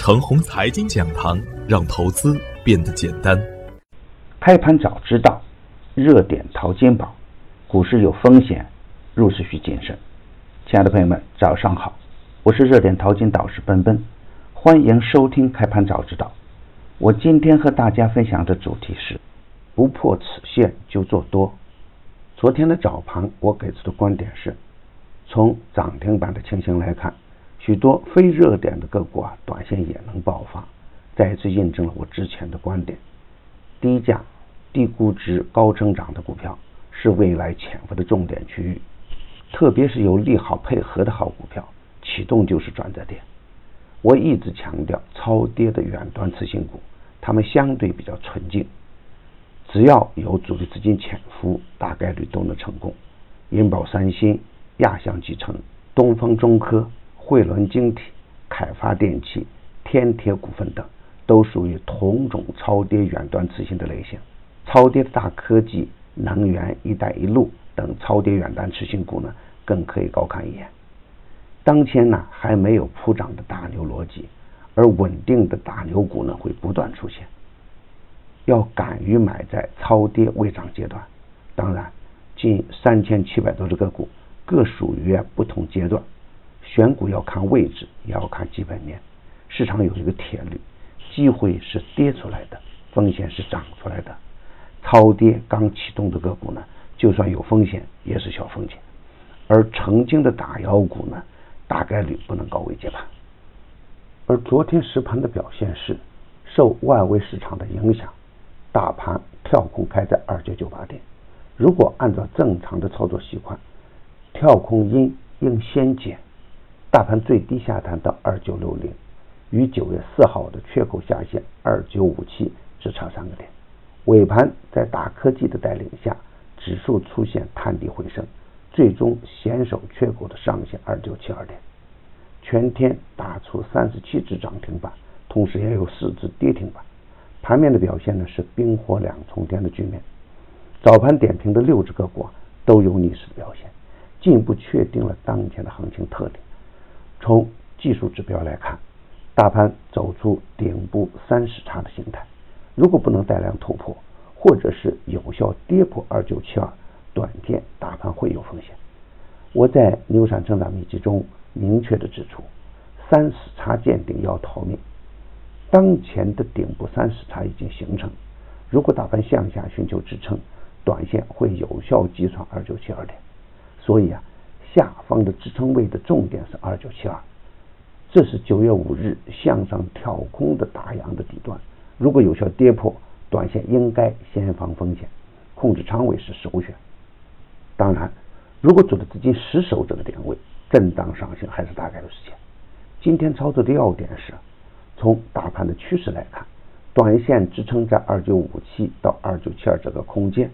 程红财经讲堂，让投资变得简单。开盘早知道，热点淘金宝，股市有风险，入市需谨慎。亲爱的朋友们，早上好，我是热点淘金导师奔奔，欢迎收听开盘早知道。我今天和大家分享的主题是：不破此线就做多。昨天的早盘，我给出的观点是，从涨停板的情形来看。许多非热点的个股啊，短线也能爆发，再次印证了我之前的观点：低价、低估值、高增长的股票是未来潜伏的重点区域。特别是有利好配合的好股票，启动就是转折点。我一直强调，超跌的远端次新股，它们相对比较纯净，只要有主力资金潜伏，大概率都能成功。银宝三星、亚翔集成、东方中科。汇伦晶体、凯发电器、天铁股份等，都属于同种超跌远端次新的类型。超跌的大科技、能源、一带一路等超跌远端次新股呢，更可以高看一眼。当前呢，还没有普涨的大牛逻辑，而稳定的大牛股呢，会不断出现。要敢于买在超跌未涨阶段。当然，近三千七百多只个股，各属于不同阶段。选股要看位置，也要看基本面。市场有一个铁律：机会是跌出来的，风险是涨出来的。超跌刚启动的个股呢，就算有风险，也是小风险；而曾经的大妖股呢，大概率不能高位接盘。而昨天实盘的表现是，受外围市场的影响，大盘跳空开在二九九八点。如果按照正常的操作习惯，跳空阴应先减。大盘最低下探到二九六零，与九月四号的缺口下限二九五七只差三个点。尾盘在大科技的带领下，指数出现探底回升，最终险守缺口的上限二九七二点。全天打出三十七只涨停板，同时也有四只跌停板。盘面的表现呢是冰火两重天的局面。早盘点评的六只个股都有逆势的表现，进一步确定了当前的行情特点。从技术指标来看，大盘走出顶部三十叉的形态，如果不能带量突破，或者是有效跌破二九七二，短线大盘会有风险。我在牛散成长秘籍中明确的指出，三十叉见顶要逃命。当前的顶部三十叉已经形成，如果大盘向下寻求支撑，短线会有效击穿二九七二点。所以啊。下方的支撑位的重点是二九七二，这是九月五日向上跳空的大阳的底端，如果有效跌破，短线应该先防风险，控制仓位是首选。当然，如果主力资金死守这个点位，震荡上行还是大概率事件。今天操作的要点是，从大盘的趋势来看，短线支撑在二九五七到二九七二这个空间。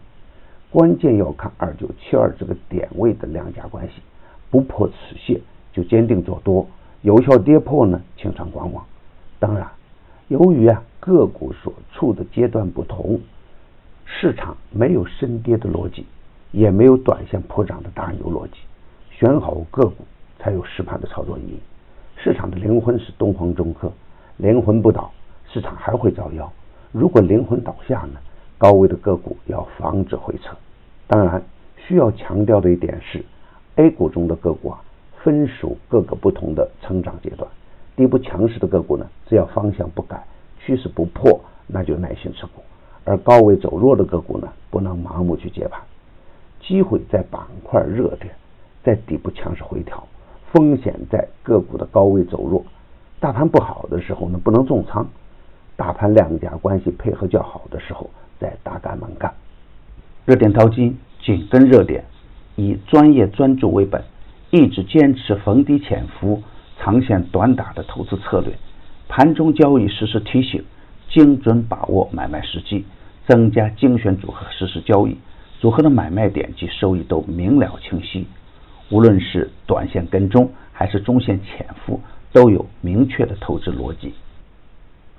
关键要看二九七二这个点位的量价关系，不破此线就坚定做多，有效跌破呢，清仓观望。当然，由于啊个股所处的阶段不同，市场没有深跌的逻辑，也没有短线破涨的大牛逻辑，选好个股才有实盘的操作意义。市场的灵魂是东方中科，灵魂不倒，市场还会造妖。如果灵魂倒下呢？高位的个股要防止回撤。当然，需要强调的一点是，A 股中的个股啊，分属各个不同的成长阶段。底部强势的个股呢，只要方向不改，趋势不破，那就耐心持股；而高位走弱的个股呢，不能盲目去接盘。机会在板块热点，在底部强势回调；风险在个股的高位走弱。大盘不好的时候呢，不能重仓；大盘量价关系配合较好的时候。在大干猛干，热点淘金紧跟热点，以专业专注为本，一直坚持逢低潜伏、长线短打的投资策略。盘中交易实时提醒，精准把握买卖时机，增加精选组合实时交易，组合的买卖点及收益都明了清晰。无论是短线跟踪还是中线潜伏，都有明确的投资逻辑。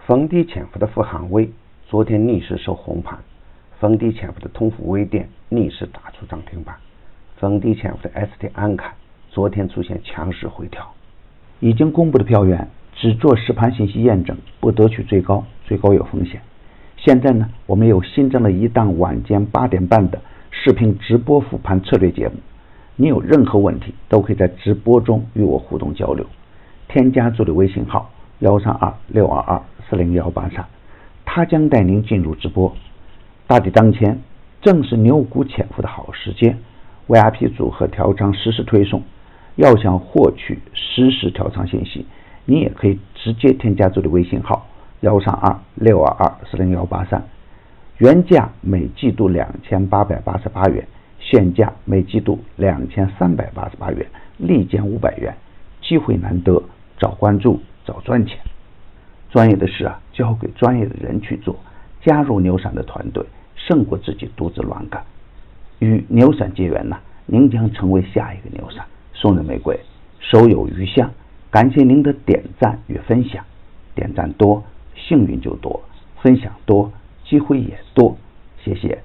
逢低潜伏的富航威。昨天逆势收红盘，逢低潜伏的通富微电逆势打出涨停板，逢低潜伏的 ST 安凯昨天出现强势回调。已经公布的票源只做实盘信息验证，不得取最高，最高有风险。现在呢，我们又新增了一档晚间八点半的视频直播复盘策略节目。你有任何问题，都可以在直播中与我互动交流。添加助理微信号幺三二六二二四零幺八三，他将带您进入直播。大敌当前，正是牛股潜伏的好时间。VIP 组合调仓实时推送，要想获取实时调仓信息，你也可以直接添加助理微信号幺三二六二二四零幺八三。原价每季度两千八百八十八元，现价每季度两千三百八十八元，立减五百元，机会难得，早关注早赚钱。专业的事啊，交给专业的人去做。加入牛散的团队胜过自己独自乱干。与牛散结缘呢您将成为下一个牛散。送人玫瑰手有余香感谢您的点赞与分享。点赞多幸运就多分享多机会也多。谢谢。